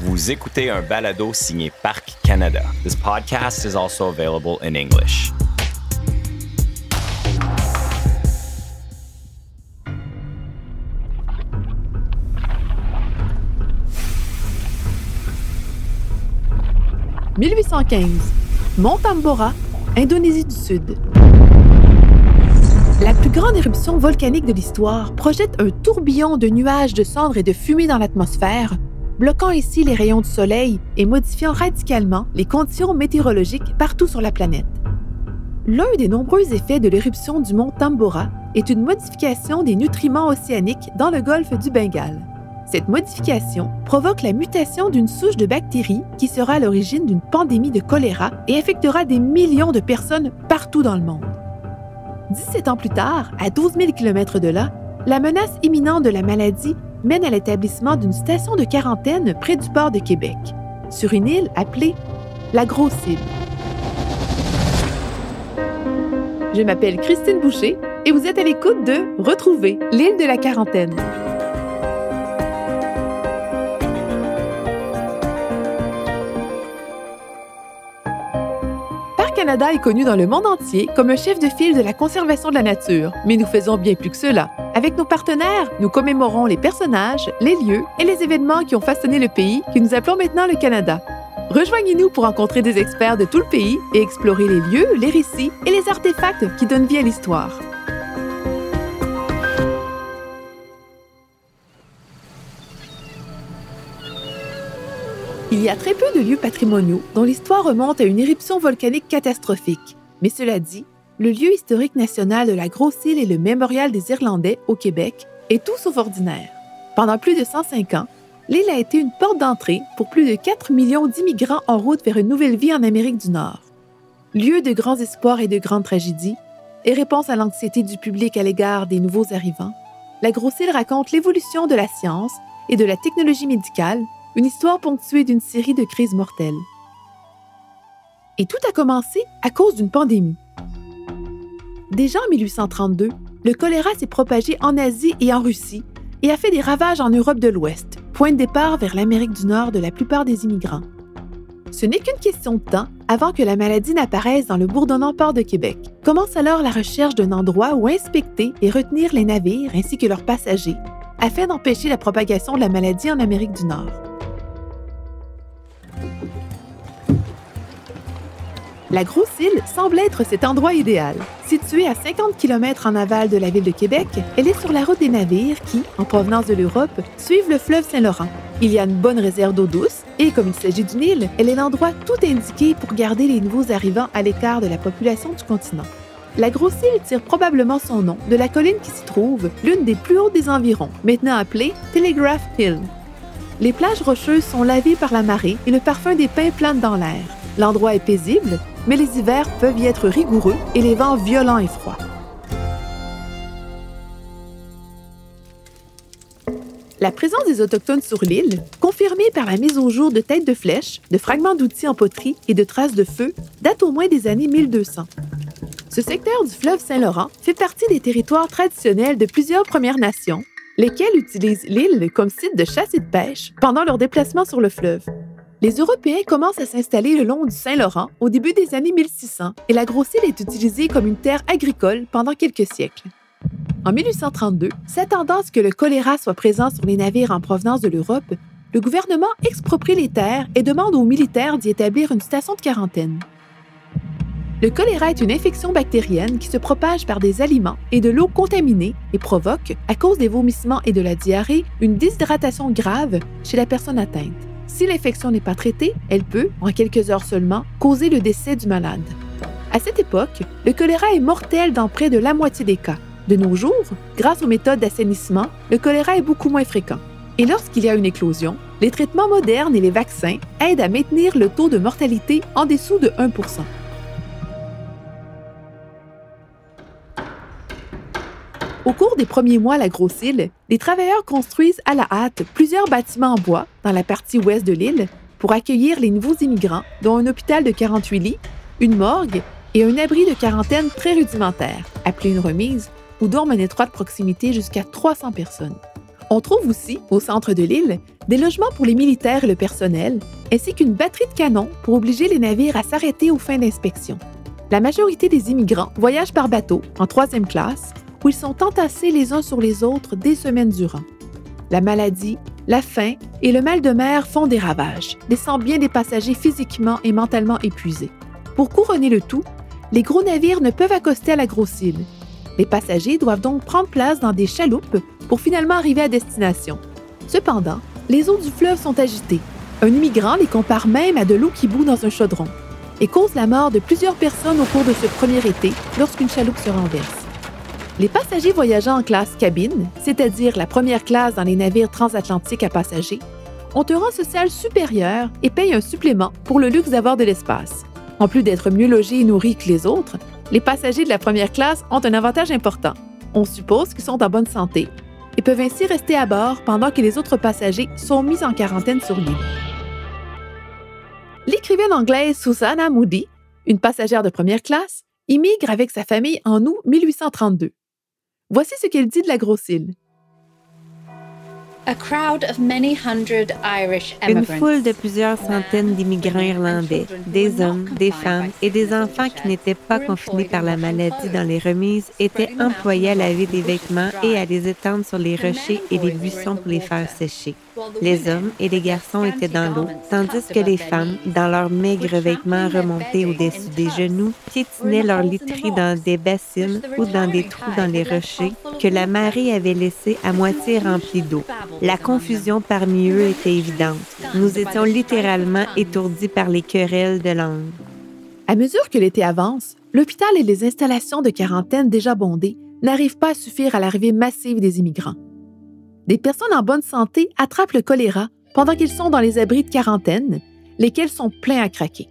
Vous écoutez un balado signé Parc Canada. This podcast is also available in English. « 1815. Mont Tambora, Indonésie du Sud. La plus grande éruption volcanique de l'histoire projette un tourbillon de nuages de cendres et de fumée dans l'atmosphère, bloquant ici les rayons du soleil et modifiant radicalement les conditions météorologiques partout sur la planète. L'un des nombreux effets de l'éruption du mont Tambora est une modification des nutriments océaniques dans le golfe du Bengale. Cette modification provoque la mutation d'une souche de bactéries qui sera à l'origine d'une pandémie de choléra et affectera des millions de personnes partout dans le monde. 17 ans plus tard, à 12 000 km de là, la menace imminente de la maladie mène à l'établissement d'une station de quarantaine près du port de Québec, sur une île appelée la Grosse Île. Je m'appelle Christine Boucher et vous êtes à l'écoute de Retrouver l'île de la quarantaine. Canada est connu dans le monde entier comme un chef de file de la conservation de la nature, mais nous faisons bien plus que cela. Avec nos partenaires, nous commémorons les personnages, les lieux et les événements qui ont façonné le pays que nous appelons maintenant le Canada. Rejoignez-nous pour rencontrer des experts de tout le pays et explorer les lieux, les récits et les artefacts qui donnent vie à l'histoire. Il y a très peu de lieux patrimoniaux dont l'histoire remonte à une éruption volcanique catastrophique. Mais cela dit, le lieu historique national de la Grosse-Île et le mémorial des Irlandais au Québec est tout sauf ordinaire. Pendant plus de 105 ans, l'île a été une porte d'entrée pour plus de 4 millions d'immigrants en route vers une nouvelle vie en Amérique du Nord. Lieu de grands espoirs et de grandes tragédies, et réponse à l'anxiété du public à l'égard des nouveaux arrivants, la Grosse-Île raconte l'évolution de la science et de la technologie médicale une histoire ponctuée d'une série de crises mortelles. Et tout a commencé à cause d'une pandémie. Déjà en 1832, le choléra s'est propagé en Asie et en Russie et a fait des ravages en Europe de l'Ouest, point de départ vers l'Amérique du Nord de la plupart des immigrants. Ce n'est qu'une question de temps avant que la maladie n'apparaisse dans le bourdonnant port de Québec. Commence alors la recherche d'un endroit où inspecter et retenir les navires ainsi que leurs passagers, afin d'empêcher la propagation de la maladie en Amérique du Nord. La Grosse-Île semble être cet endroit idéal. Située à 50 km en aval de la ville de Québec, elle est sur la route des navires qui, en provenance de l'Europe, suivent le fleuve Saint-Laurent. Il y a une bonne réserve d'eau douce et, comme il s'agit d'une île, elle est l'endroit tout indiqué pour garder les nouveaux arrivants à l'écart de la population du continent. La Grosse-Île tire probablement son nom de la colline qui s'y trouve, l'une des plus hautes des environs, maintenant appelée Telegraph Hill. Les plages rocheuses sont lavées par la marée et le parfum des pins plane dans l'air. L'endroit est paisible, mais les hivers peuvent y être rigoureux et les vents violents et froids. La présence des Autochtones sur l'île, confirmée par la mise au jour de têtes de flèches, de fragments d'outils en poterie et de traces de feu, date au moins des années 1200. Ce secteur du fleuve Saint-Laurent fait partie des territoires traditionnels de plusieurs Premières Nations, lesquelles utilisent l'île comme site de chasse et de pêche pendant leur déplacement sur le fleuve. Les Européens commencent à s'installer le long du Saint-Laurent au début des années 1600 et la Grosse-Île est utilisée comme une terre agricole pendant quelques siècles. En 1832, s'attendant à ce que le choléra soit présent sur les navires en provenance de l'Europe, le gouvernement exproprie les terres et demande aux militaires d'y établir une station de quarantaine. Le choléra est une infection bactérienne qui se propage par des aliments et de l'eau contaminée et provoque, à cause des vomissements et de la diarrhée, une déshydratation grave chez la personne atteinte. Si l'infection n'est pas traitée, elle peut, en quelques heures seulement, causer le décès du malade. À cette époque, le choléra est mortel dans près de la moitié des cas. De nos jours, grâce aux méthodes d'assainissement, le choléra est beaucoup moins fréquent. Et lorsqu'il y a une éclosion, les traitements modernes et les vaccins aident à maintenir le taux de mortalité en dessous de 1 Au cours des premiers mois à la Grosse-Île, les travailleurs construisent à la hâte plusieurs bâtiments en bois dans la partie ouest de l'île pour accueillir les nouveaux immigrants, dont un hôpital de 48 lits, une morgue et un abri de quarantaine très rudimentaire, appelé une remise, où dorment en étroite proximité jusqu'à 300 personnes. On trouve aussi, au centre de l'île, des logements pour les militaires et le personnel, ainsi qu'une batterie de canons pour obliger les navires à s'arrêter aux fins d'inspection. La majorité des immigrants voyagent par bateau, en troisième classe, où ils sont entassés les uns sur les autres des semaines durant. La maladie, la faim et le mal de mer font des ravages, laissant bien des passagers physiquement et mentalement épuisés. Pour couronner le tout, les gros navires ne peuvent accoster à la grosse île. Les passagers doivent donc prendre place dans des chaloupes pour finalement arriver à destination. Cependant, les eaux du fleuve sont agitées. Un immigrant les compare même à de l'eau qui bout dans un chaudron et cause la mort de plusieurs personnes au cours de ce premier été lorsqu'une chaloupe se renverse. Les passagers voyageant en classe cabine, c'est-à-dire la première classe dans les navires transatlantiques à passagers, ont un rang social supérieur et payent un supplément pour le luxe d'avoir de l'espace. En plus d'être mieux logés et nourris que les autres, les passagers de la première classe ont un avantage important. On suppose qu'ils sont en bonne santé et peuvent ainsi rester à bord pendant que les autres passagers sont mis en quarantaine sur l'île. L'écrivaine anglaise Susanna Moody, une passagère de première classe, immigre avec sa famille en août 1832. Voici ce qu'elle dit de la grosse île. Une foule de plusieurs centaines d'immigrants irlandais, des hommes, des femmes et des enfants qui n'étaient pas confinés par la maladie dans les remises étaient employés à laver des vêtements et à les étendre sur les rochers et les buissons pour les faire sécher. Les hommes et les garçons étaient dans l'eau, tandis que les femmes, dans leurs maigres vêtements remontés au-dessus des genoux, piétinaient leurs literies dans des bassines ou dans des trous dans les rochers que la marée avait laissés à moitié remplis d'eau. La confusion parmi eux était évidente. Nous étions littéralement étourdis par les querelles de langue. À mesure que l'été avance, l'hôpital et les installations de quarantaine déjà bondées n'arrivent pas à suffire à l'arrivée massive des immigrants des personnes en bonne santé attrapent le choléra pendant qu'ils sont dans les abris de quarantaine, lesquels sont pleins à craquer.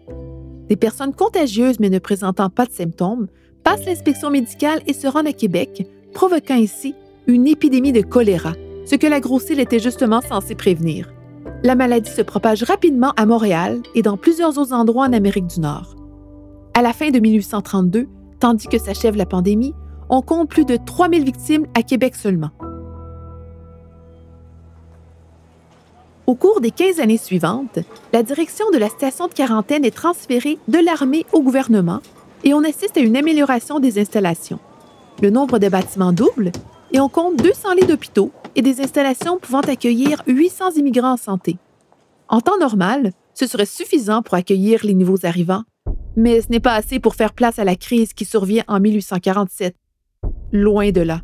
Des personnes contagieuses mais ne présentant pas de symptômes passent l'inspection médicale et se rendent à Québec, provoquant ici une épidémie de choléra, ce que la grosse île était justement censée prévenir. La maladie se propage rapidement à Montréal et dans plusieurs autres endroits en Amérique du Nord. À la fin de 1832, tandis que s'achève la pandémie, on compte plus de 3000 victimes à Québec seulement. Au cours des 15 années suivantes, la direction de la station de quarantaine est transférée de l'armée au gouvernement et on assiste à une amélioration des installations. Le nombre de bâtiments double et on compte 200 lits d'hôpitaux et des installations pouvant accueillir 800 immigrants en santé. En temps normal, ce serait suffisant pour accueillir les nouveaux arrivants, mais ce n'est pas assez pour faire place à la crise qui survient en 1847. Loin de là.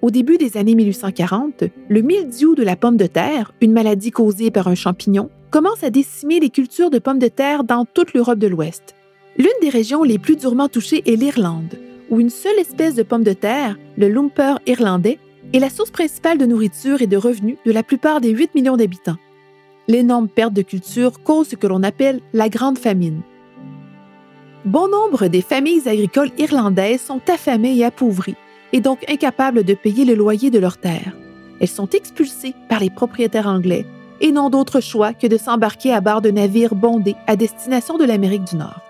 Au début des années 1840, le mildiou de la pomme de terre, une maladie causée par un champignon, commence à décimer les cultures de pommes de terre dans toute l'Europe de l'Ouest. L'une des régions les plus durement touchées est l'Irlande, où une seule espèce de pomme de terre, le lumper irlandais, est la source principale de nourriture et de revenus de la plupart des 8 millions d'habitants. L'énorme perte de culture cause ce que l'on appelle la Grande Famine. Bon nombre des familles agricoles irlandaises sont affamées et appauvries, et donc incapables de payer le loyer de leurs terres. Elles sont expulsées par les propriétaires anglais et n'ont d'autre choix que de s'embarquer à bord de navires bondés à destination de l'Amérique du Nord.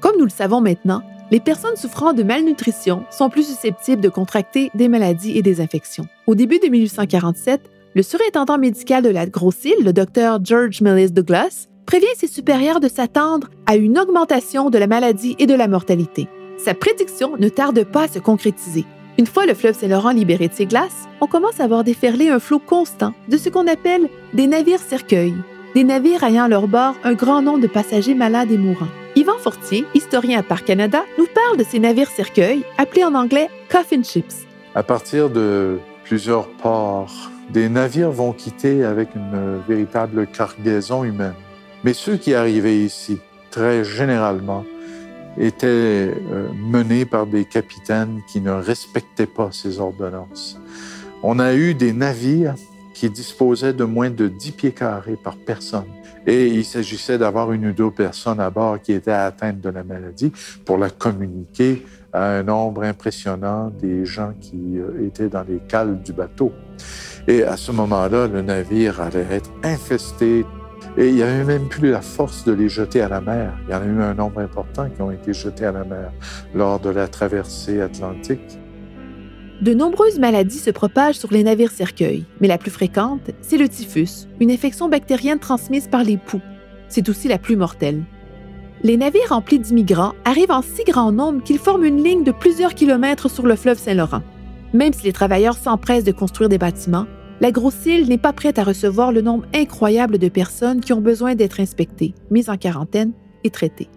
Comme nous le savons maintenant, les personnes souffrant de malnutrition sont plus susceptibles de contracter des maladies et des infections. Au début de 1847, le surintendant médical de la grosse île, le docteur George Millis Douglas, prévient ses supérieurs de s'attendre à une augmentation de la maladie et de la mortalité. Sa prédiction ne tarde pas à se concrétiser. Une fois le fleuve Saint-Laurent libéré de ses glaces, on commence à voir déferler un flot constant de ce qu'on appelle des navires cercueils, des navires ayant à leur bord un grand nombre de passagers malades et mourants. Yvan Fortier, historien à Parc Canada, nous parle de ces navires cercueils, appelés en anglais coffin ships. À partir de plusieurs ports, des navires vont quitter avec une véritable cargaison humaine. Mais ceux qui arrivaient ici, très généralement, étaient euh, menés par des capitaines qui ne respectaient pas ces ordonnances. On a eu des navires qui disposaient de moins de 10 pieds carrés par personne. Et il s'agissait d'avoir une ou deux personnes à bord qui étaient atteintes de la maladie pour la communiquer à un nombre impressionnant des gens qui euh, étaient dans les cales du bateau. Et à ce moment-là, le navire allait être infesté et il n'y avait même plus la force de les jeter à la mer. Il y en a eu un nombre important qui ont été jetés à la mer lors de la traversée atlantique. De nombreuses maladies se propagent sur les navires cercueils, mais la plus fréquente, c'est le typhus, une infection bactérienne transmise par les poux. C'est aussi la plus mortelle. Les navires remplis d'immigrants arrivent en si grand nombre qu'ils forment une ligne de plusieurs kilomètres sur le fleuve Saint-Laurent. Même si les travailleurs s'empressent de construire des bâtiments, la Grosse-Île n'est pas prête à recevoir le nombre incroyable de personnes qui ont besoin d'être inspectées, mises en quarantaine et traitées.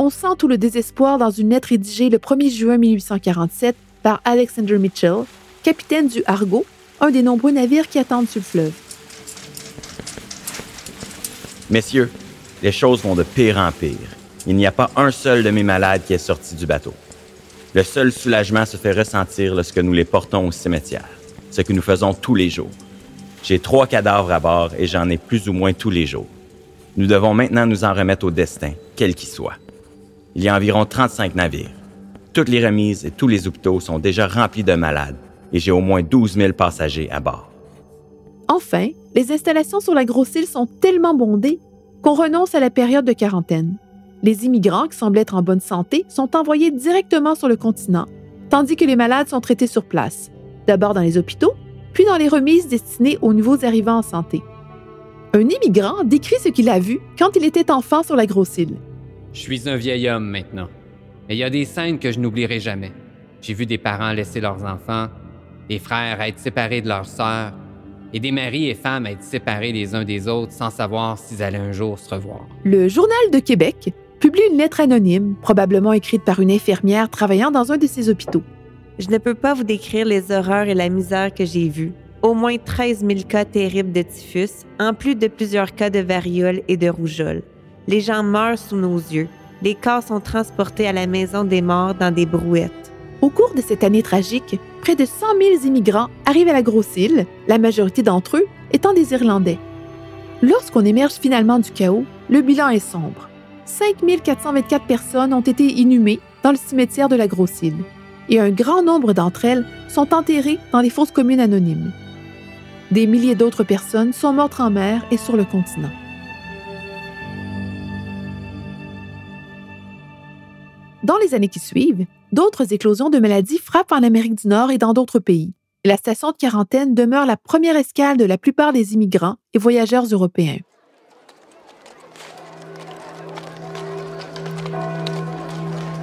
On sent tout le désespoir dans une lettre rédigée le 1er juin 1847 par Alexander Mitchell, capitaine du Argo, un des nombreux navires qui attendent sur le fleuve. Messieurs, les choses vont de pire en pire. Il n'y a pas un seul de mes malades qui est sorti du bateau. Le seul soulagement se fait ressentir lorsque nous les portons au cimetière, ce que nous faisons tous les jours. J'ai trois cadavres à bord et j'en ai plus ou moins tous les jours. Nous devons maintenant nous en remettre au destin, quel qu'il soit. Il y a environ 35 navires. Toutes les remises et tous les hôpitaux sont déjà remplis de malades et j'ai au moins 12 000 passagers à bord. Enfin, les installations sur la Grosse-Île sont tellement bondées qu'on renonce à la période de quarantaine. Les immigrants qui semblent être en bonne santé sont envoyés directement sur le continent, tandis que les malades sont traités sur place, d'abord dans les hôpitaux, puis dans les remises destinées aux nouveaux arrivants en santé. Un immigrant décrit ce qu'il a vu quand il était enfant sur la Grosse-Île. Je suis un vieil homme maintenant. Mais il y a des scènes que je n'oublierai jamais. J'ai vu des parents laisser leurs enfants, des frères être séparés de leurs sœurs, et des maris et femmes être séparés les uns des autres sans savoir s'ils allaient un jour se revoir. Le Journal de Québec publie une lettre anonyme, probablement écrite par une infirmière travaillant dans un de ces hôpitaux. Je ne peux pas vous décrire les horreurs et la misère que j'ai vues. Au moins 13 000 cas terribles de typhus, en plus de plusieurs cas de variole et de rougeole. Les gens meurent sous nos yeux. Les corps sont transportés à la maison des morts dans des brouettes. Au cours de cette année tragique, près de 100 000 immigrants arrivent à la Grosse-Île, la majorité d'entre eux étant des Irlandais. Lorsqu'on émerge finalement du chaos, le bilan est sombre. 5 424 personnes ont été inhumées dans le cimetière de la Grosse-Île et un grand nombre d'entre elles sont enterrées dans les fosses communes anonymes. Des milliers d'autres personnes sont mortes en mer et sur le continent. Dans les années qui suivent, d'autres éclosions de maladies frappent en Amérique du Nord et dans d'autres pays. la station de quarantaine demeure la première escale de la plupart des immigrants et voyageurs européens.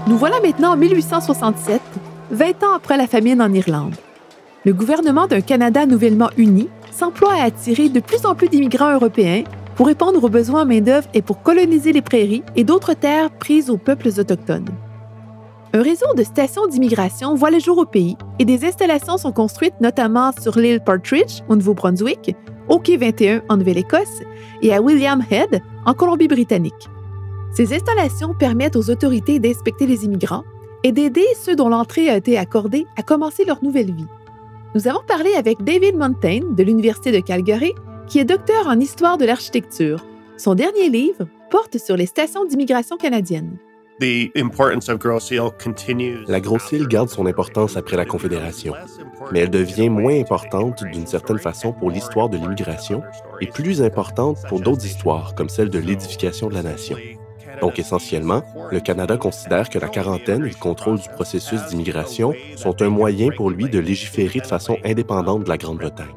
Nous voilà maintenant en 1867, 20 ans après la famine en Irlande. Le gouvernement d'un Canada nouvellement uni s'emploie à attirer de plus en plus d'immigrants européens pour répondre aux besoins en main-d'œuvre et pour coloniser les prairies et d'autres terres prises aux peuples autochtones. Un réseau de stations d'immigration voit le jour au pays et des installations sont construites notamment sur l'île Partridge au Nouveau-Brunswick, au Quai 21 en Nouvelle-Écosse et à William Head en Colombie-Britannique. Ces installations permettent aux autorités d'inspecter les immigrants et d'aider ceux dont l'entrée a été accordée à commencer leur nouvelle vie. Nous avons parlé avec David Montaigne de l'Université de Calgary, qui est docteur en histoire de l'architecture. Son dernier livre porte sur les stations d'immigration canadiennes. La Grosse-Île garde son importance après la Confédération, mais elle devient moins importante d'une certaine façon pour l'histoire de l'immigration et plus importante pour d'autres histoires, comme celle de l'édification de la nation. Donc essentiellement, le Canada considère que la quarantaine et le contrôle du processus d'immigration sont un moyen pour lui de légiférer de façon indépendante de la Grande-Bretagne.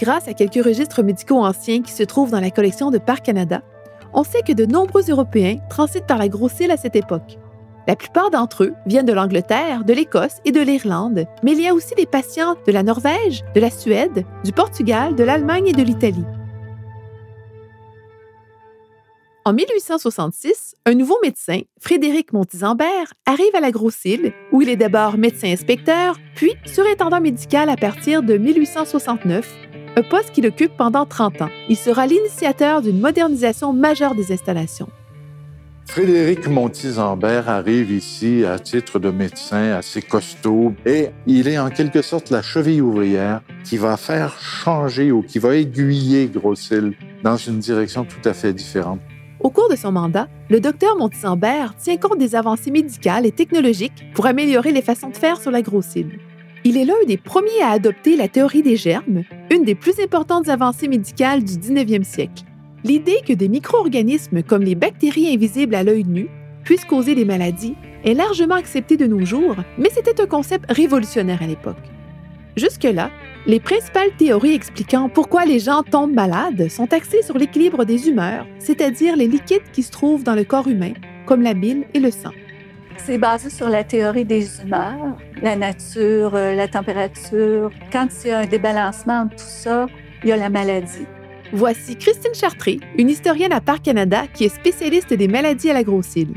Grâce à quelques registres médicaux anciens qui se trouvent dans la collection de Parc Canada, on sait que de nombreux Européens transitent par la Grosse-Île à cette époque. La plupart d'entre eux viennent de l'Angleterre, de l'Écosse et de l'Irlande, mais il y a aussi des patients de la Norvège, de la Suède, du Portugal, de l'Allemagne et de l'Italie. En 1866, un nouveau médecin, Frédéric Montisambert, arrive à la Grosse-Île, où il est d'abord médecin-inspecteur, puis surintendant médical à partir de 1869 un poste qu'il occupe pendant 30 ans. Il sera l'initiateur d'une modernisation majeure des installations. Frédéric Montisambert arrive ici à titre de médecin assez costaud et il est en quelque sorte la cheville ouvrière qui va faire changer ou qui va aiguiller Grosse-Île dans une direction tout à fait différente. Au cours de son mandat, le docteur Montisambert tient compte des avancées médicales et technologiques pour améliorer les façons de faire sur la Grosse-Île. Il est l'un des premiers à adopter la théorie des germes, une des plus importantes avancées médicales du 19e siècle. L'idée que des micro-organismes comme les bactéries invisibles à l'œil nu puisse causer des maladies est largement accepté de nos jours, mais c'était un concept révolutionnaire à l'époque. Jusque-là, les principales théories expliquant pourquoi les gens tombent malades sont axées sur l'équilibre des humeurs, c'est-à-dire les liquides qui se trouvent dans le corps humain, comme la bile et le sang. C'est basé sur la théorie des humeurs, la nature, euh, la température. Quand il y a un débalancement entre tout ça, il y a la maladie. Voici Christine Chartré, une historienne à Parc Canada qui est spécialiste des maladies à la grosse île.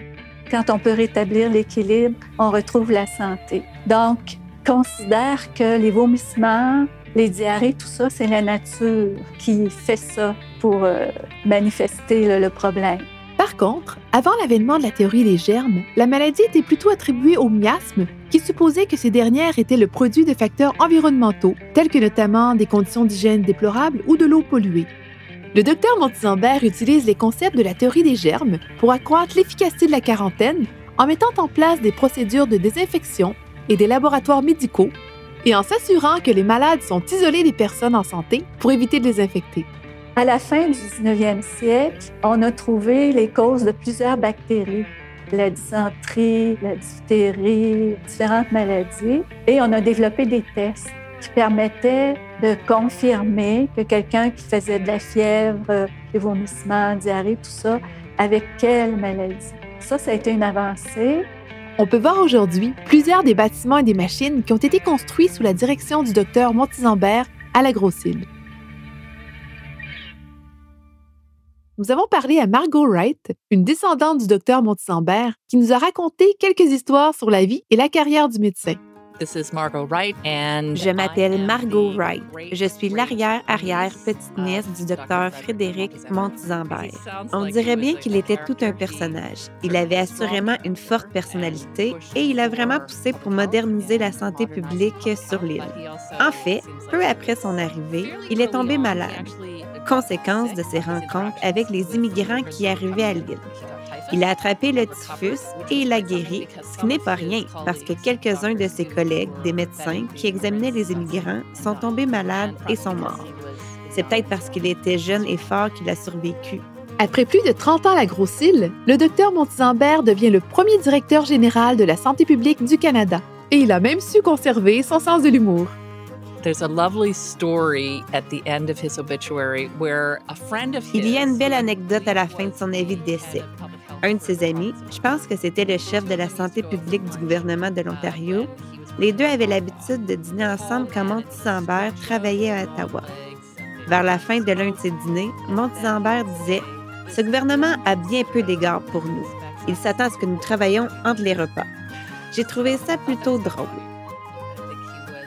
Quand on peut rétablir l'équilibre, on retrouve la santé. Donc, considère que les vomissements, les diarrhées, tout ça, c'est la nature qui fait ça pour euh, manifester le problème. Par contre, avant l'avènement de la théorie des germes, la maladie était plutôt attribuée aux miasmes, qui supposait que ces dernières étaient le produit de facteurs environnementaux, tels que notamment des conditions d'hygiène déplorables ou de l'eau polluée. Le docteur Montisambert utilise les concepts de la théorie des germes pour accroître l'efficacité de la quarantaine en mettant en place des procédures de désinfection et des laboratoires médicaux et en s'assurant que les malades sont isolés des personnes en santé pour éviter de les infecter. À la fin du 19e siècle, on a trouvé les causes de plusieurs bactéries, la dysenterie, la diphtérie, différentes maladies, et on a développé des tests qui permettaient de confirmer que quelqu'un qui faisait de la fièvre, des vomissements, diarrhée, tout ça, avec quelle maladie. Ça, ça a été une avancée. On peut voir aujourd'hui plusieurs des bâtiments et des machines qui ont été construits sous la direction du docteur Montisambert à la Grosse-Île. Nous avons parlé à Margot Wright, une descendante du docteur Montisambert, qui nous a raconté quelques histoires sur la vie et la carrière du médecin. Je m'appelle Margot Wright. Je suis l'arrière-arrière-petite-nièce du docteur Frédéric Montisambert. On dirait bien qu'il était tout un personnage. Il avait assurément une forte personnalité et il a vraiment poussé pour moderniser la santé publique sur l'île. En fait, peu après son arrivée, il est tombé malade conséquence de ses rencontres avec les immigrants qui arrivaient à l'île. Il a attrapé le typhus et il a guéri, ce qui n'est pas rien parce que quelques-uns de ses collègues, des médecins qui examinaient les immigrants, sont tombés malades et sont morts. C'est peut-être parce qu'il était jeune et fort qu'il a survécu. Après plus de 30 ans à la Grosse-Île, le docteur Montisambert devient le premier directeur général de la santé publique du Canada. Et il a même su conserver son sens de l'humour. Il y a une belle anecdote à la fin de son avis de décès. Un de ses amis, je pense que c'était le chef de la santé publique du gouvernement de l'Ontario, les deux avaient l'habitude de dîner ensemble quand Montisambert travaillait à Ottawa. Vers la fin de l'un de ces dîners, Montisambert disait Ce gouvernement a bien peu d'égards pour nous. Il s'attend à ce que nous travaillions entre les repas. J'ai trouvé ça plutôt drôle.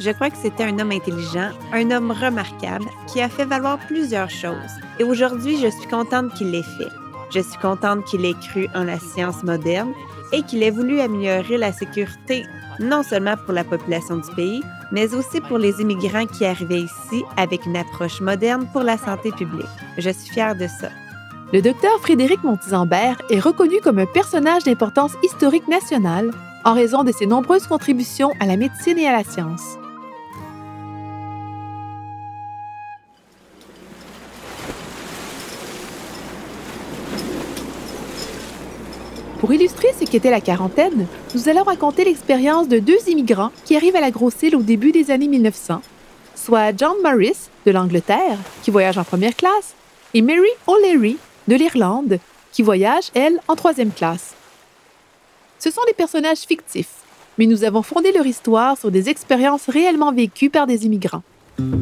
Je crois que c'était un homme intelligent, un homme remarquable qui a fait valoir plusieurs choses. Et aujourd'hui, je suis contente qu'il l'ait fait. Je suis contente qu'il ait cru en la science moderne et qu'il ait voulu améliorer la sécurité, non seulement pour la population du pays, mais aussi pour les immigrants qui arrivaient ici avec une approche moderne pour la santé publique. Je suis fière de ça. Le docteur Frédéric Montisambert est reconnu comme un personnage d'importance historique nationale en raison de ses nombreuses contributions à la médecine et à la science. Pour illustrer ce qu'était la quarantaine, nous allons raconter l'expérience de deux immigrants qui arrivent à la Grosse-Île au début des années 1900, soit John Morris de l'Angleterre, qui voyage en première classe, et Mary O'Leary de l'Irlande, qui voyage, elle, en troisième classe. Ce sont des personnages fictifs, mais nous avons fondé leur histoire sur des expériences réellement vécues par des immigrants. Nous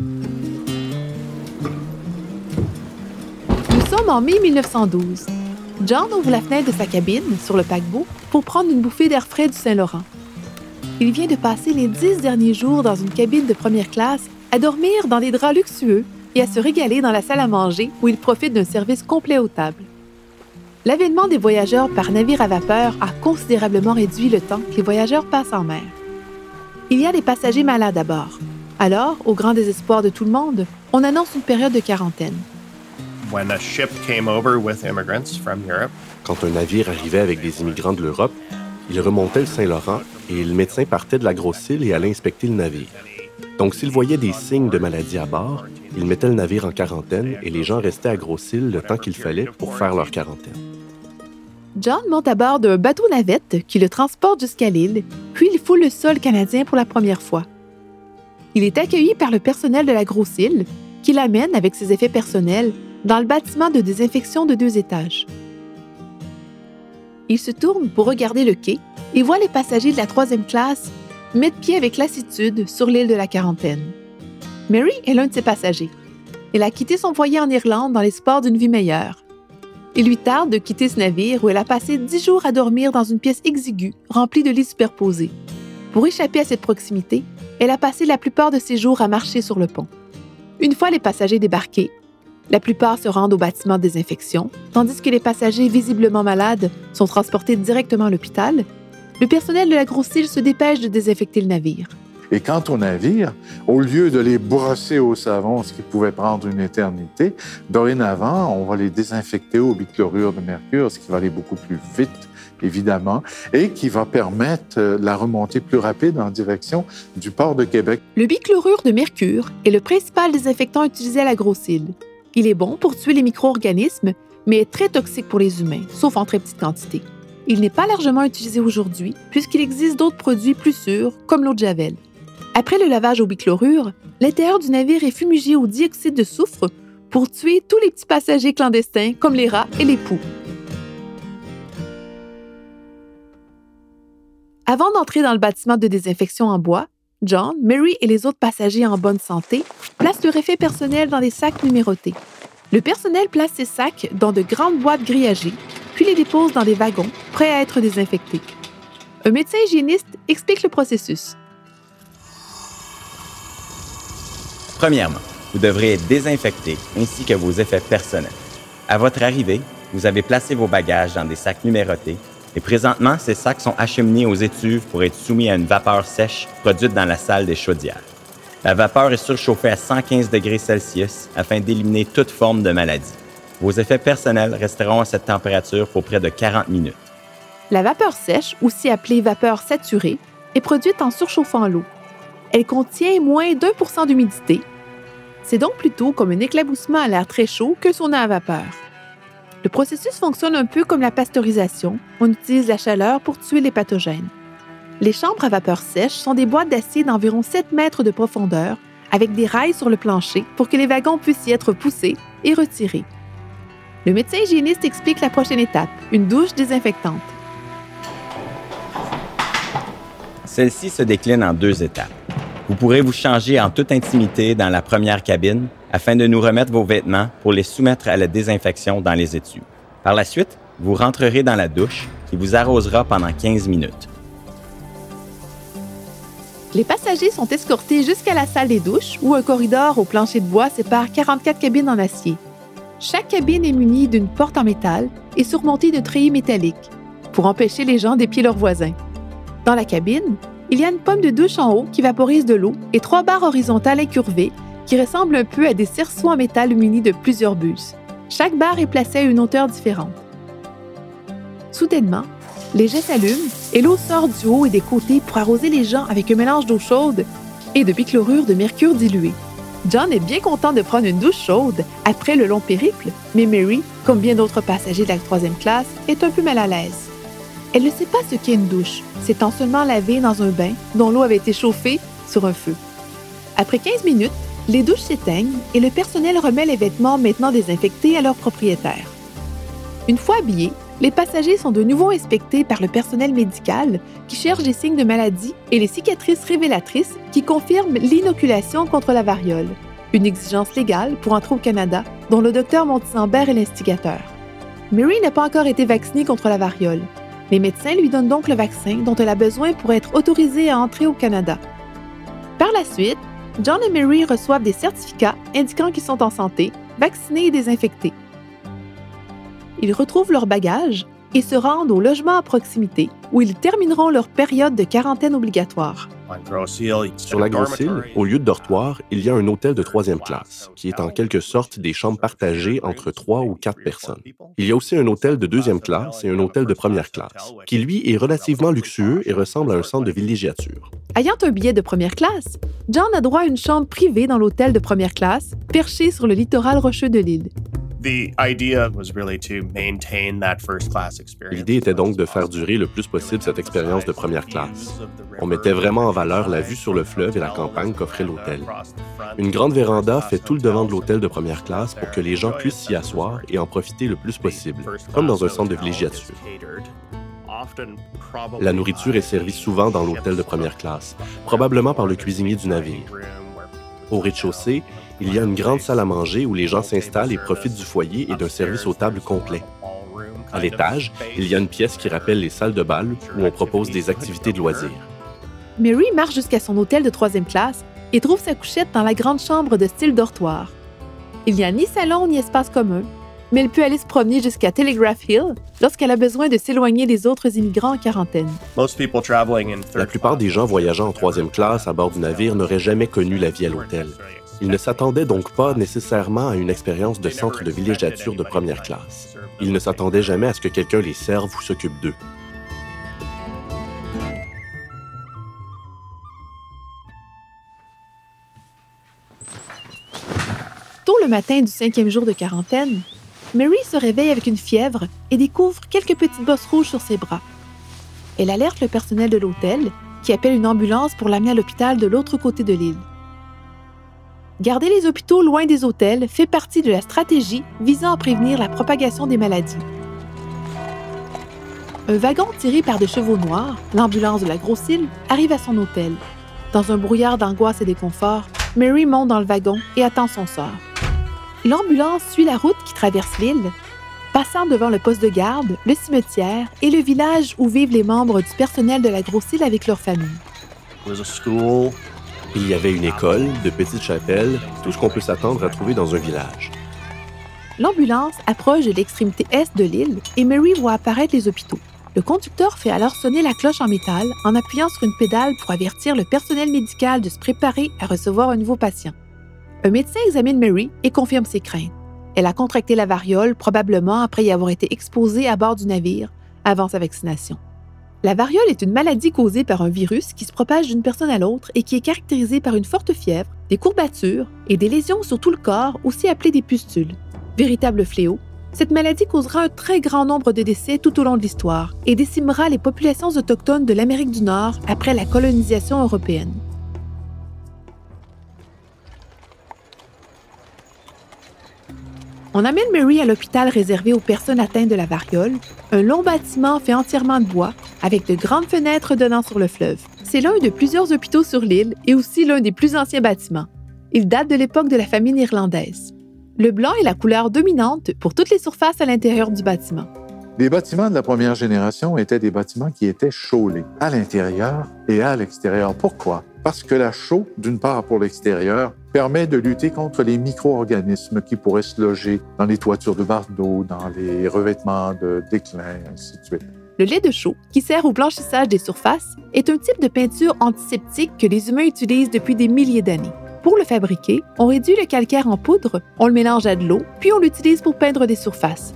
sommes en mai 1912. John ouvre la fenêtre de sa cabine sur le paquebot pour prendre une bouffée d'air frais du Saint-Laurent. Il vient de passer les dix derniers jours dans une cabine de première classe, à dormir dans des draps luxueux et à se régaler dans la salle à manger où il profite d'un service complet aux tables. L'avènement des voyageurs par navire à vapeur a considérablement réduit le temps que les voyageurs passent en mer. Il y a des passagers malades à bord. Alors, au grand désespoir de tout le monde, on annonce une période de quarantaine. Quand un navire arrivait avec des immigrants de l'Europe, il remontait le Saint-Laurent et le médecin partait de la Grosse-Île et allait inspecter le navire. Donc, s'il voyait des signes de maladie à bord, il mettait le navire en quarantaine et les gens restaient à Grosse-Île le temps qu'il fallait pour faire leur quarantaine. John monte à bord d'un bateau-navette qui le transporte jusqu'à l'île, puis il foule le sol canadien pour la première fois. Il est accueilli par le personnel de la grosse île, qui l'amène, avec ses effets personnels, dans le bâtiment de désinfection de deux étages. Il se tourne pour regarder le quai et voit les passagers de la troisième classe mettre pied avec lassitude sur l'île de la quarantaine. Mary est l'un de ces passagers. Elle a quitté son foyer en Irlande dans l'espoir d'une vie meilleure. Il lui tarde de quitter ce navire où elle a passé dix jours à dormir dans une pièce exiguë remplie de lits superposés. Pour échapper à cette proximité, elle a passé la plupart de ses jours à marcher sur le pont. Une fois les passagers débarqués, la plupart se rendent au bâtiment de désinfection, tandis que les passagers visiblement malades sont transportés directement à l'hôpital. Le personnel de la grosse île se dépêche de désinfecter le navire. Et quant au navire, au lieu de les brosser au savon, ce qui pouvait prendre une éternité, dorénavant, on va les désinfecter au bichlorure de mercure, ce qui va aller beaucoup plus vite, évidemment, et qui va permettre euh, la remontée plus rapide en direction du port de Québec. Le bichlorure de mercure est le principal désinfectant utilisé à la grosse île. Il est bon pour tuer les micro-organismes, mais est très toxique pour les humains, sauf en très petite quantité. Il n'est pas largement utilisé aujourd'hui, puisqu'il existe d'autres produits plus sûrs, comme l'eau de Javel. Après le lavage au bichlorure, l'intérieur du navire est fumigé au dioxyde de soufre pour tuer tous les petits passagers clandestins, comme les rats et les poux. Avant d'entrer dans le bâtiment de désinfection en bois, John, Mary et les autres passagers en bonne santé placent leur effet personnel dans des sacs numérotés. Le personnel place ces sacs dans de grandes boîtes grillagées, puis les dépose dans des wagons prêts à être désinfectés. Un médecin hygiéniste explique le processus. Premièrement, vous devrez être désinfecté ainsi que vos effets personnels. À votre arrivée, vous avez placé vos bagages dans des sacs numérotés et présentement, ces sacs sont acheminés aux étuves pour être soumis à une vapeur sèche produite dans la salle des chaudières. La vapeur est surchauffée à 115 degrés Celsius afin d'éliminer toute forme de maladie. Vos effets personnels resteront à cette température pour près de 40 minutes. La vapeur sèche, aussi appelée vapeur saturée, est produite en surchauffant l'eau. Elle contient moins d'1 d'humidité. C'est donc plutôt comme un éclaboussement à l'air très chaud que son à vapeur. Le processus fonctionne un peu comme la pasteurisation. On utilise la chaleur pour tuer les pathogènes. Les chambres à vapeur sèche sont des boîtes d'acier d'environ 7 mètres de profondeur avec des rails sur le plancher pour que les wagons puissent y être poussés et retirés. Le médecin hygiéniste explique la prochaine étape, une douche désinfectante. Celle-ci se décline en deux étapes. Vous pourrez vous changer en toute intimité dans la première cabine afin de nous remettre vos vêtements pour les soumettre à la désinfection dans les études. Par la suite, vous rentrerez dans la douche qui vous arrosera pendant 15 minutes. Les passagers sont escortés jusqu'à la salle des douches où un corridor au plancher de bois sépare 44 cabines en acier. Chaque cabine est munie d'une porte en métal et surmontée de treillis métalliques pour empêcher les gens d'épier leurs voisins. Dans la cabine, il y a une pomme de douche en haut qui vaporise de l'eau et trois barres horizontales incurvées qui ressemblent un peu à des cerceaux en métal munis de plusieurs bus. Chaque barre est placée à une hauteur différente. Soudainement, les jets s'allument et l'eau sort du haut et des côtés pour arroser les gens avec un mélange d'eau chaude et de bichlorure de mercure dilué. John est bien content de prendre une douche chaude après le long périple, mais Mary, comme bien d'autres passagers de la troisième classe, est un peu mal à l'aise. Elle ne sait pas ce qu'est une douche, s'étant seulement lavée dans un bain dont l'eau avait été chauffée sur un feu. Après 15 minutes, les douches s'éteignent et le personnel remet les vêtements maintenant désinfectés à leur propriétaire. Une fois habillés, les passagers sont de nouveau inspectés par le personnel médical qui cherche des signes de maladie et les cicatrices révélatrices qui confirment l'inoculation contre la variole, une exigence légale pour entrer au Canada dont le docteur Montisambert est l'instigateur. Mary n'a pas encore été vaccinée contre la variole. Les médecins lui donnent donc le vaccin dont elle a besoin pour être autorisée à entrer au Canada. Par la suite, John et Mary reçoivent des certificats indiquant qu'ils sont en santé, vaccinés et désinfectés. Ils retrouvent leur bagage et se rendent au logement à proximité où ils termineront leur période de quarantaine obligatoire. Sur la grosse île, au lieu de dortoir, il y a un hôtel de troisième classe, qui est en quelque sorte des chambres partagées entre trois ou quatre personnes. Il y a aussi un hôtel de deuxième classe et un hôtel de première classe, qui lui est relativement luxueux et ressemble à un centre de villégiature. Ayant un billet de première classe, John a droit à une chambre privée dans l'hôtel de première classe, perché sur le littoral rocheux de l'île. L'idée était donc de faire durer le plus possible cette expérience de première classe. On mettait vraiment en valeur la vue sur le fleuve et la campagne qu'offrait l'hôtel. Une grande véranda fait tout le devant de l'hôtel de première classe pour que les gens puissent s'y asseoir et en profiter le plus possible, comme dans un centre de villégiature. La nourriture est servie souvent dans l'hôtel de première classe, probablement par le cuisinier du navire. Au rez-de-chaussée, il y a une grande salle à manger où les gens s'installent et profitent du foyer et d'un service aux tables complet. À l'étage, il y a une pièce qui rappelle les salles de bal où on propose des activités de loisirs. Mary marche jusqu'à son hôtel de troisième classe et trouve sa couchette dans la grande chambre de style dortoir. Il n'y a ni salon ni espace commun, mais elle peut aller se promener jusqu'à Telegraph Hill lorsqu'elle a besoin de s'éloigner des autres immigrants en quarantaine. La plupart des gens voyageant en troisième classe à bord du navire n'auraient jamais connu la vie à l'hôtel. Ils ne s'attendaient donc pas nécessairement à une expérience de centre de villégiature de première classe. Ils ne s'attendaient jamais à ce que quelqu'un les serve ou s'occupe d'eux. Tôt le matin du cinquième jour de quarantaine, Mary se réveille avec une fièvre et découvre quelques petites bosses rouges sur ses bras. Elle alerte le personnel de l'hôtel, qui appelle une ambulance pour l'amener à l'hôpital de l'autre côté de l'île. Garder les hôpitaux loin des hôtels fait partie de la stratégie visant à prévenir la propagation des maladies. Un wagon tiré par des chevaux noirs, l'ambulance de la grosse île, arrive à son hôtel. Dans un brouillard d'angoisse et d'inconfort, Mary monte dans le wagon et attend son sort. L'ambulance suit la route qui traverse l'île, passant devant le poste de garde, le cimetière et le village où vivent les membres du personnel de la grosse île avec leurs familles. Il y avait une école, de petites chapelles, tout ce qu'on peut s'attendre à trouver dans un village. L'ambulance approche de l'extrémité est de l'île et Mary voit apparaître les hôpitaux. Le conducteur fait alors sonner la cloche en métal en appuyant sur une pédale pour avertir le personnel médical de se préparer à recevoir un nouveau patient. Un médecin examine Mary et confirme ses craintes. Elle a contracté la variole probablement après y avoir été exposée à bord du navire avant sa vaccination. La variole est une maladie causée par un virus qui se propage d'une personne à l'autre et qui est caractérisée par une forte fièvre, des courbatures et des lésions sur tout le corps, aussi appelées des pustules. Véritable fléau, cette maladie causera un très grand nombre de décès tout au long de l'histoire et décimera les populations autochtones de l'Amérique du Nord après la colonisation européenne. On amène Mary à l'hôpital réservé aux personnes atteintes de la variole, un long bâtiment fait entièrement de bois, avec de grandes fenêtres donnant sur le fleuve. C'est l'un de plusieurs hôpitaux sur l'île et aussi l'un des plus anciens bâtiments. Il date de l'époque de la famine irlandaise. Le blanc est la couleur dominante pour toutes les surfaces à l'intérieur du bâtiment. Les bâtiments de la première génération étaient des bâtiments qui étaient chaulés à l'intérieur et à l'extérieur. Pourquoi? Parce que la chaux, d'une part pour l'extérieur, permet de lutter contre les micro-organismes qui pourraient se loger dans les toitures de bardeaux, dans les revêtements de déclin, ainsi de suite. Le lait de chaux, qui sert au blanchissage des surfaces, est un type de peinture antiseptique que les humains utilisent depuis des milliers d'années. Pour le fabriquer, on réduit le calcaire en poudre, on le mélange à de l'eau, puis on l'utilise pour peindre des surfaces.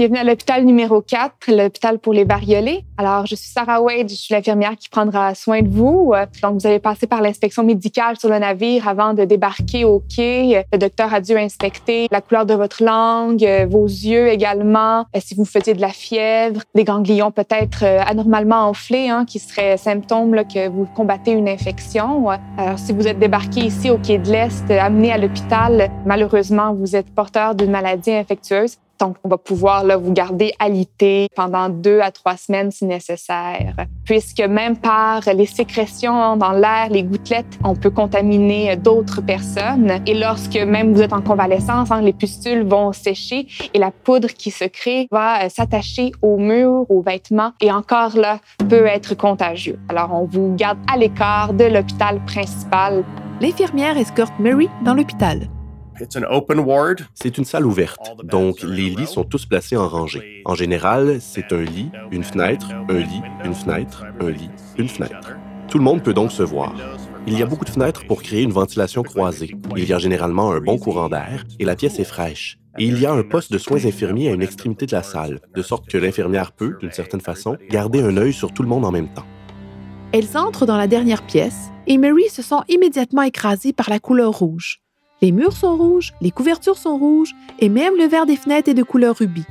Bienvenue à l'hôpital numéro 4, l'hôpital pour les bariolés. Alors, je suis Sarah Wade, je suis l'infirmière qui prendra soin de vous. Donc, vous avez passé par l'inspection médicale sur le navire avant de débarquer au quai. Le docteur a dû inspecter la couleur de votre langue, vos yeux également, si vous faisiez de la fièvre, des ganglions peut-être euh, anormalement enflés, hein, qui seraient symptômes que vous combattez une infection. Alors, si vous êtes débarqué ici au quai de l'Est, amené à l'hôpital, malheureusement, vous êtes porteur d'une maladie infectieuse. Donc, on va pouvoir là, vous garder alité pendant deux à trois semaines si nécessaire, puisque même par les sécrétions dans l'air, les gouttelettes, on peut contaminer d'autres personnes. Et lorsque même vous êtes en convalescence, hein, les pustules vont sécher et la poudre qui se crée va euh, s'attacher aux murs, aux vêtements et encore là peut être contagieux. Alors, on vous garde à l'écart de l'hôpital principal. L'infirmière escorte Mary dans l'hôpital. C'est une salle ouverte, donc les lits sont tous placés en rangée. En général, c'est un lit, une fenêtre, un lit, une fenêtre, un lit, une fenêtre. Tout le monde peut donc se voir. Il y a beaucoup de fenêtres pour créer une ventilation croisée. Il y a généralement un bon courant d'air et la pièce est fraîche. Et il y a un poste de soins infirmiers à une extrémité de la salle, de sorte que l'infirmière peut, d'une certaine façon, garder un œil sur tout le monde en même temps. Elles entrent dans la dernière pièce et Mary se sent immédiatement écrasée par la couleur rouge. Les murs sont rouges, les couvertures sont rouges et même le verre des fenêtres est de couleur rubis.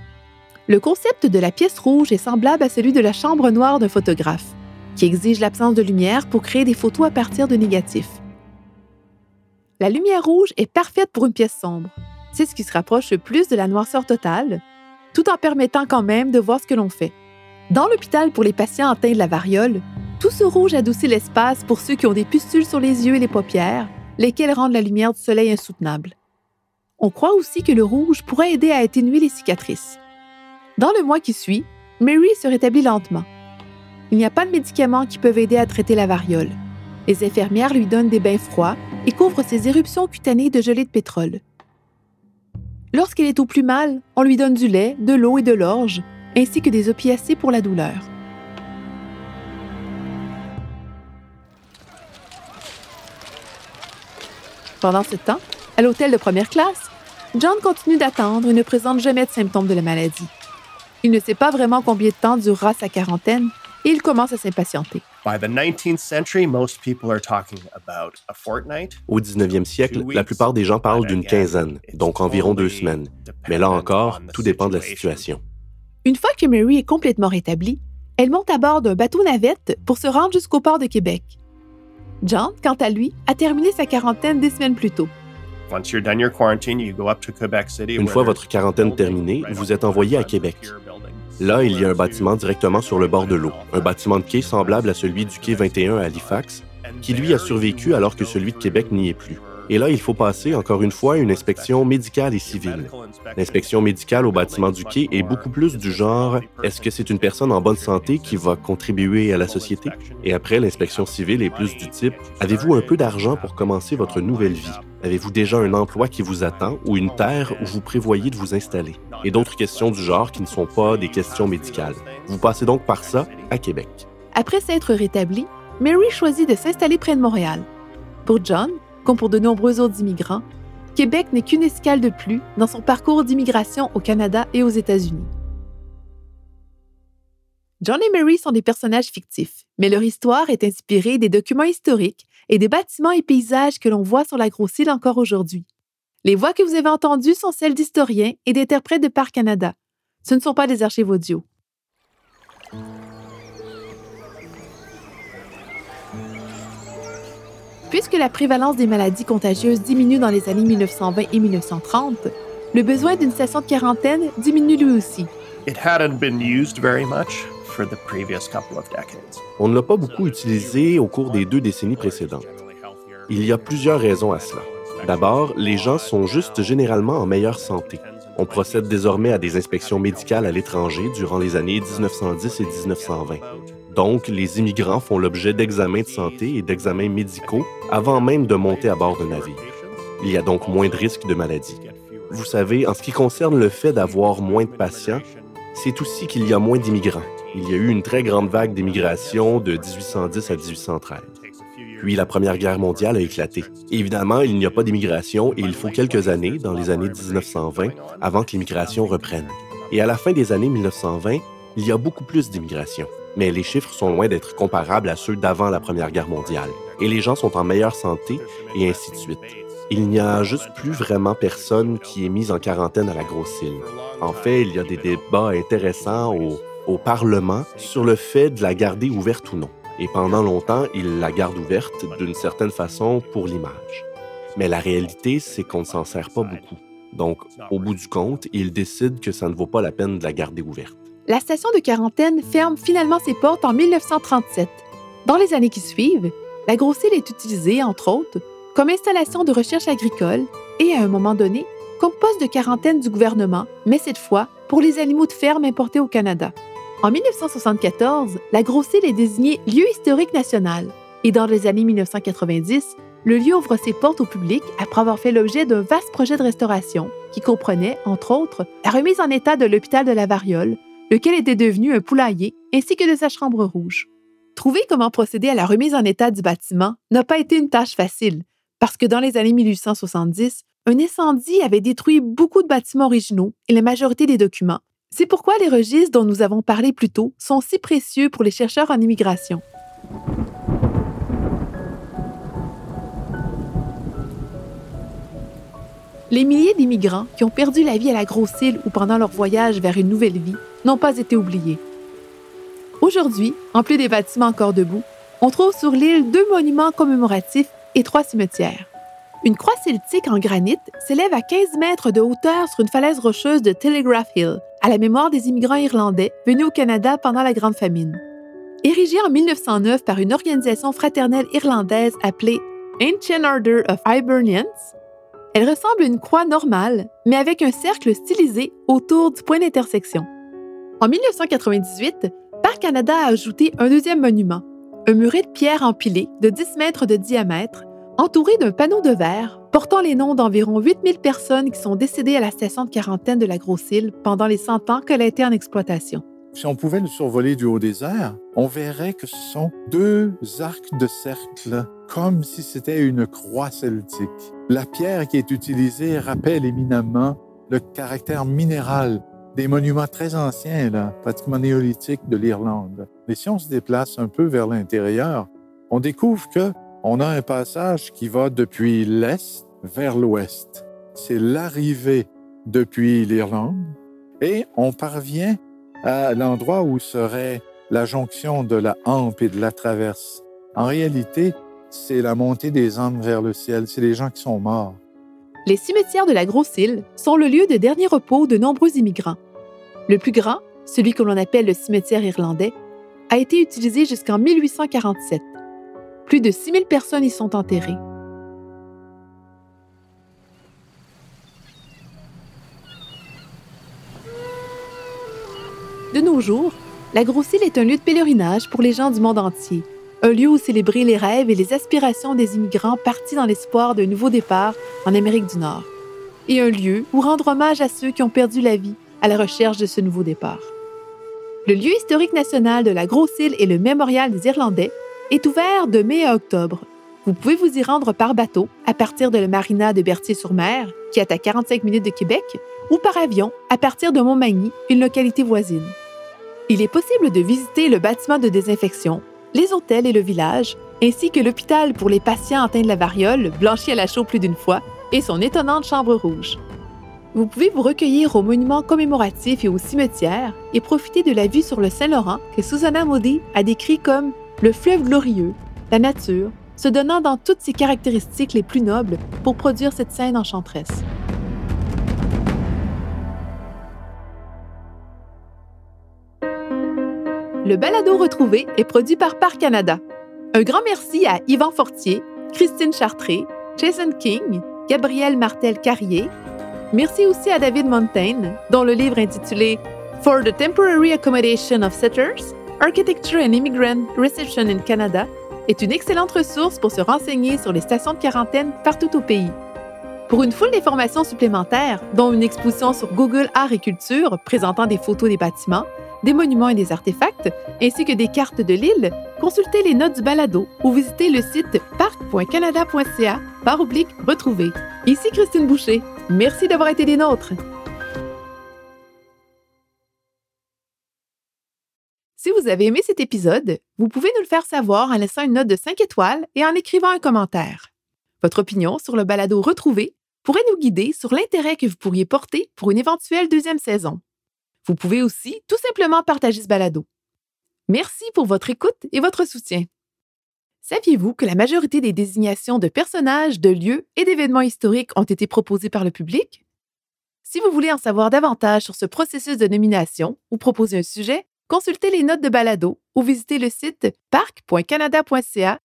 Le concept de la pièce rouge est semblable à celui de la chambre noire d'un photographe, qui exige l'absence de lumière pour créer des photos à partir de négatifs. La lumière rouge est parfaite pour une pièce sombre. C'est ce qui se rapproche le plus de la noirceur totale, tout en permettant quand même de voir ce que l'on fait. Dans l'hôpital pour les patients atteints de la variole, tout ce rouge adoucit l'espace pour ceux qui ont des pustules sur les yeux et les paupières, lesquelles rendent la lumière du soleil insoutenable. On croit aussi que le rouge pourrait aider à atténuer les cicatrices. Dans le mois qui suit, Mary se rétablit lentement. Il n'y a pas de médicaments qui peuvent aider à traiter la variole. Les infirmières lui donnent des bains froids et couvrent ses éruptions cutanées de gelée de pétrole. Lorsqu'elle est au plus mal, on lui donne du lait, de l'eau et de l'orge, ainsi que des opiacés pour la douleur. Pendant ce temps, à l'hôtel de première classe, John continue d'attendre et ne présente jamais de symptômes de la maladie. Il ne sait pas vraiment combien de temps durera sa quarantaine et il commence à s'impatienter. Au 19e siècle, la plupart des gens parlent d'une quinzaine, donc environ deux semaines. Mais là encore, tout dépend de la situation. Une fois que Mary est complètement rétablie, elle monte à bord d'un bateau-navette pour se rendre jusqu'au port de Québec. John, quant à lui, a terminé sa quarantaine des semaines plus tôt. Une fois votre quarantaine terminée, vous êtes envoyé à Québec. Là, il y a un bâtiment directement sur le bord de l'eau, un bâtiment de quai semblable à celui du quai 21 à Halifax, qui lui a survécu alors que celui de Québec n'y est plus. Et là, il faut passer encore une fois une inspection médicale et civile. L'inspection médicale au bâtiment du quai est beaucoup plus du genre est-ce que c'est une personne en bonne santé qui va contribuer à la société? Et après, l'inspection civile est plus du type avez-vous un peu d'argent pour commencer votre nouvelle vie? Avez-vous déjà un emploi qui vous attend ou une terre où vous prévoyez de vous installer? Et d'autres questions du genre qui ne sont pas des questions médicales. Vous passez donc par ça à Québec. Après s'être rétabli, Mary choisit de s'installer près de Montréal. Pour John, comme pour de nombreux autres immigrants, Québec n'est qu'une escale de plus dans son parcours d'immigration au Canada et aux États-Unis. John et Mary sont des personnages fictifs, mais leur histoire est inspirée des documents historiques et des bâtiments et paysages que l'on voit sur la grosse île encore aujourd'hui. Les voix que vous avez entendues sont celles d'historiens et d'interprètes de Parc Canada. Ce ne sont pas des archives audio. Puisque la prévalence des maladies contagieuses diminue dans les années 1920 et 1930, le besoin d'une station de quarantaine diminue lui aussi. On ne l'a pas beaucoup utilisé au cours des deux décennies précédentes. Il y a plusieurs raisons à cela. D'abord, les gens sont juste généralement en meilleure santé. On procède désormais à des inspections médicales à l'étranger durant les années 1910 et 1920. Donc, les immigrants font l'objet d'examens de santé et d'examens médicaux avant même de monter à bord d'un navire. Il y a donc moins de risques de maladie. Vous savez, en ce qui concerne le fait d'avoir moins de patients, c'est aussi qu'il y a moins d'immigrants. Il y a eu une très grande vague d'immigration de 1810 à 1813. Puis la Première Guerre mondiale a éclaté. Évidemment, il n'y a pas d'immigration et il faut quelques années, dans les années 1920, avant que l'immigration reprenne. Et à la fin des années 1920, il y a beaucoup plus d'immigration mais les chiffres sont loin d'être comparables à ceux d'avant la Première Guerre mondiale. Et les gens sont en meilleure santé et ainsi de suite. Il n'y a juste plus vraiment personne qui est mise en quarantaine à la grosse île. En fait, il y a des débats intéressants au, au Parlement sur le fait de la garder ouverte ou non. Et pendant longtemps, ils la gardent ouverte d'une certaine façon pour l'image. Mais la réalité, c'est qu'on ne s'en sert pas beaucoup. Donc, au bout du compte, ils décident que ça ne vaut pas la peine de la garder ouverte la station de quarantaine ferme finalement ses portes en 1937. Dans les années qui suivent, la grosse île est utilisée, entre autres, comme installation de recherche agricole et, à un moment donné, comme poste de quarantaine du gouvernement, mais cette fois pour les animaux de ferme importés au Canada. En 1974, la grosse île est désignée lieu historique national et dans les années 1990, le lieu ouvre ses portes au public après avoir fait l'objet d'un vaste projet de restauration qui comprenait, entre autres, la remise en état de l'hôpital de la Variole, lequel était devenu un poulailler, ainsi que de sa chambre rouge. Trouver comment procéder à la remise en état du bâtiment n'a pas été une tâche facile, parce que dans les années 1870, un incendie avait détruit beaucoup de bâtiments originaux et la majorité des documents. C'est pourquoi les registres dont nous avons parlé plus tôt sont si précieux pour les chercheurs en immigration. Les milliers d'immigrants qui ont perdu la vie à la grosse île ou pendant leur voyage vers une nouvelle vie n'ont pas été oubliés. Aujourd'hui, en plus des bâtiments encore debout, on trouve sur l'île deux monuments commémoratifs et trois cimetières. Une croix celtique en granit s'élève à 15 mètres de hauteur sur une falaise rocheuse de Telegraph Hill, à la mémoire des immigrants irlandais venus au Canada pendant la Grande Famine. Érigée en 1909 par une organisation fraternelle irlandaise appelée Ancient Order of Hibernians, elle ressemble à une croix normale, mais avec un cercle stylisé autour du point d'intersection. En 1998, Parc Canada a ajouté un deuxième monument, un muret de pierre empilé de 10 mètres de diamètre, entouré d'un panneau de verre portant les noms d'environ 8000 personnes qui sont décédées à la station de quarantaine de la Grosse-Île pendant les 100 ans qu'elle a été en exploitation. Si on pouvait le survoler du haut des airs, on verrait que ce sont deux arcs de cercle, comme si c'était une croix celtique. La pierre qui est utilisée rappelle éminemment le caractère minéral des monuments très anciens, pratiquement néolithiques de l'Irlande. Et si on se déplace un peu vers l'intérieur, on découvre que on a un passage qui va depuis l'est vers l'ouest. C'est l'arrivée depuis l'Irlande et on parvient à l'endroit où serait la jonction de la hampe et de la traverse. En réalité, c'est la montée des âmes vers le ciel, c'est les gens qui sont morts. Les cimetières de la Grosse-Île sont le lieu de dernier repos de nombreux immigrants. Le plus grand, celui que l'on appelle le cimetière irlandais, a été utilisé jusqu'en 1847. Plus de 6000 personnes y sont enterrées. De nos jours, la Grosse-Île est un lieu de pèlerinage pour les gens du monde entier, un lieu où célébrer les rêves et les aspirations des immigrants partis dans l'espoir d'un nouveau départ en Amérique du Nord, et un lieu où rendre hommage à ceux qui ont perdu la vie à la recherche de ce nouveau départ. Le lieu historique national de la Grosse-Île et le Mémorial des Irlandais est ouvert de mai à octobre. Vous pouvez vous y rendre par bateau à partir de la marina de Berthier-sur-Mer, qui est à 45 minutes de Québec, ou par avion à partir de Montmagny, une localité voisine. Il est possible de visiter le bâtiment de désinfection, les hôtels et le village, ainsi que l'hôpital pour les patients atteints de la variole, blanchi à la chaux plus d'une fois, et son étonnante chambre rouge. Vous pouvez vous recueillir aux monuments commémoratifs et aux cimetières et profiter de la vue sur le Saint-Laurent que Susanna Maudit a décrit comme le fleuve glorieux, la nature, se donnant dans toutes ses caractéristiques les plus nobles pour produire cette scène enchanteresse. Le balado retrouvé est produit par Parc Canada. Un grand merci à Yvan Fortier, Christine Chartré, Jason King, Gabriel Martel-Carrier. Merci aussi à David Montaigne, dont le livre intitulé For the Temporary Accommodation of Settlers, Architecture and Immigrant Reception in Canada est une excellente ressource pour se renseigner sur les stations de quarantaine partout au pays. Pour une foule d'informations supplémentaires, dont une exposition sur Google Art et Culture présentant des photos des bâtiments, des monuments et des artefacts, ainsi que des cartes de l'île, consultez les notes du balado ou visitez le site parc.canada.ca par oblique retrouver. Ici Christine Boucher. Merci d'avoir été des nôtres. Si vous avez aimé cet épisode, vous pouvez nous le faire savoir en laissant une note de 5 étoiles et en écrivant un commentaire. Votre opinion sur le balado retrouvé pourrait nous guider sur l'intérêt que vous pourriez porter pour une éventuelle deuxième saison. Vous pouvez aussi tout simplement partager ce balado. Merci pour votre écoute et votre soutien. Saviez-vous que la majorité des désignations de personnages, de lieux et d'événements historiques ont été proposées par le public? Si vous voulez en savoir davantage sur ce processus de nomination ou proposer un sujet, consultez les notes de balado ou visitez le site parc.canada.ca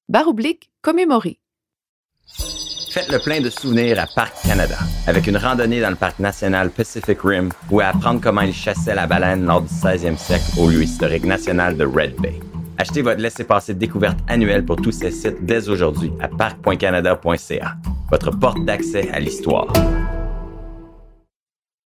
commémorer. Faites le plein de souvenirs à Parc Canada, avec une randonnée dans le parc national Pacific Rim ou apprendre comment ils chassaient la baleine lors du 16e siècle au lieu historique national de Red Bay. Achetez votre laissez-passer découverte annuel pour tous ces sites dès aujourd'hui à parc.canada.ca, votre porte d'accès à l'histoire.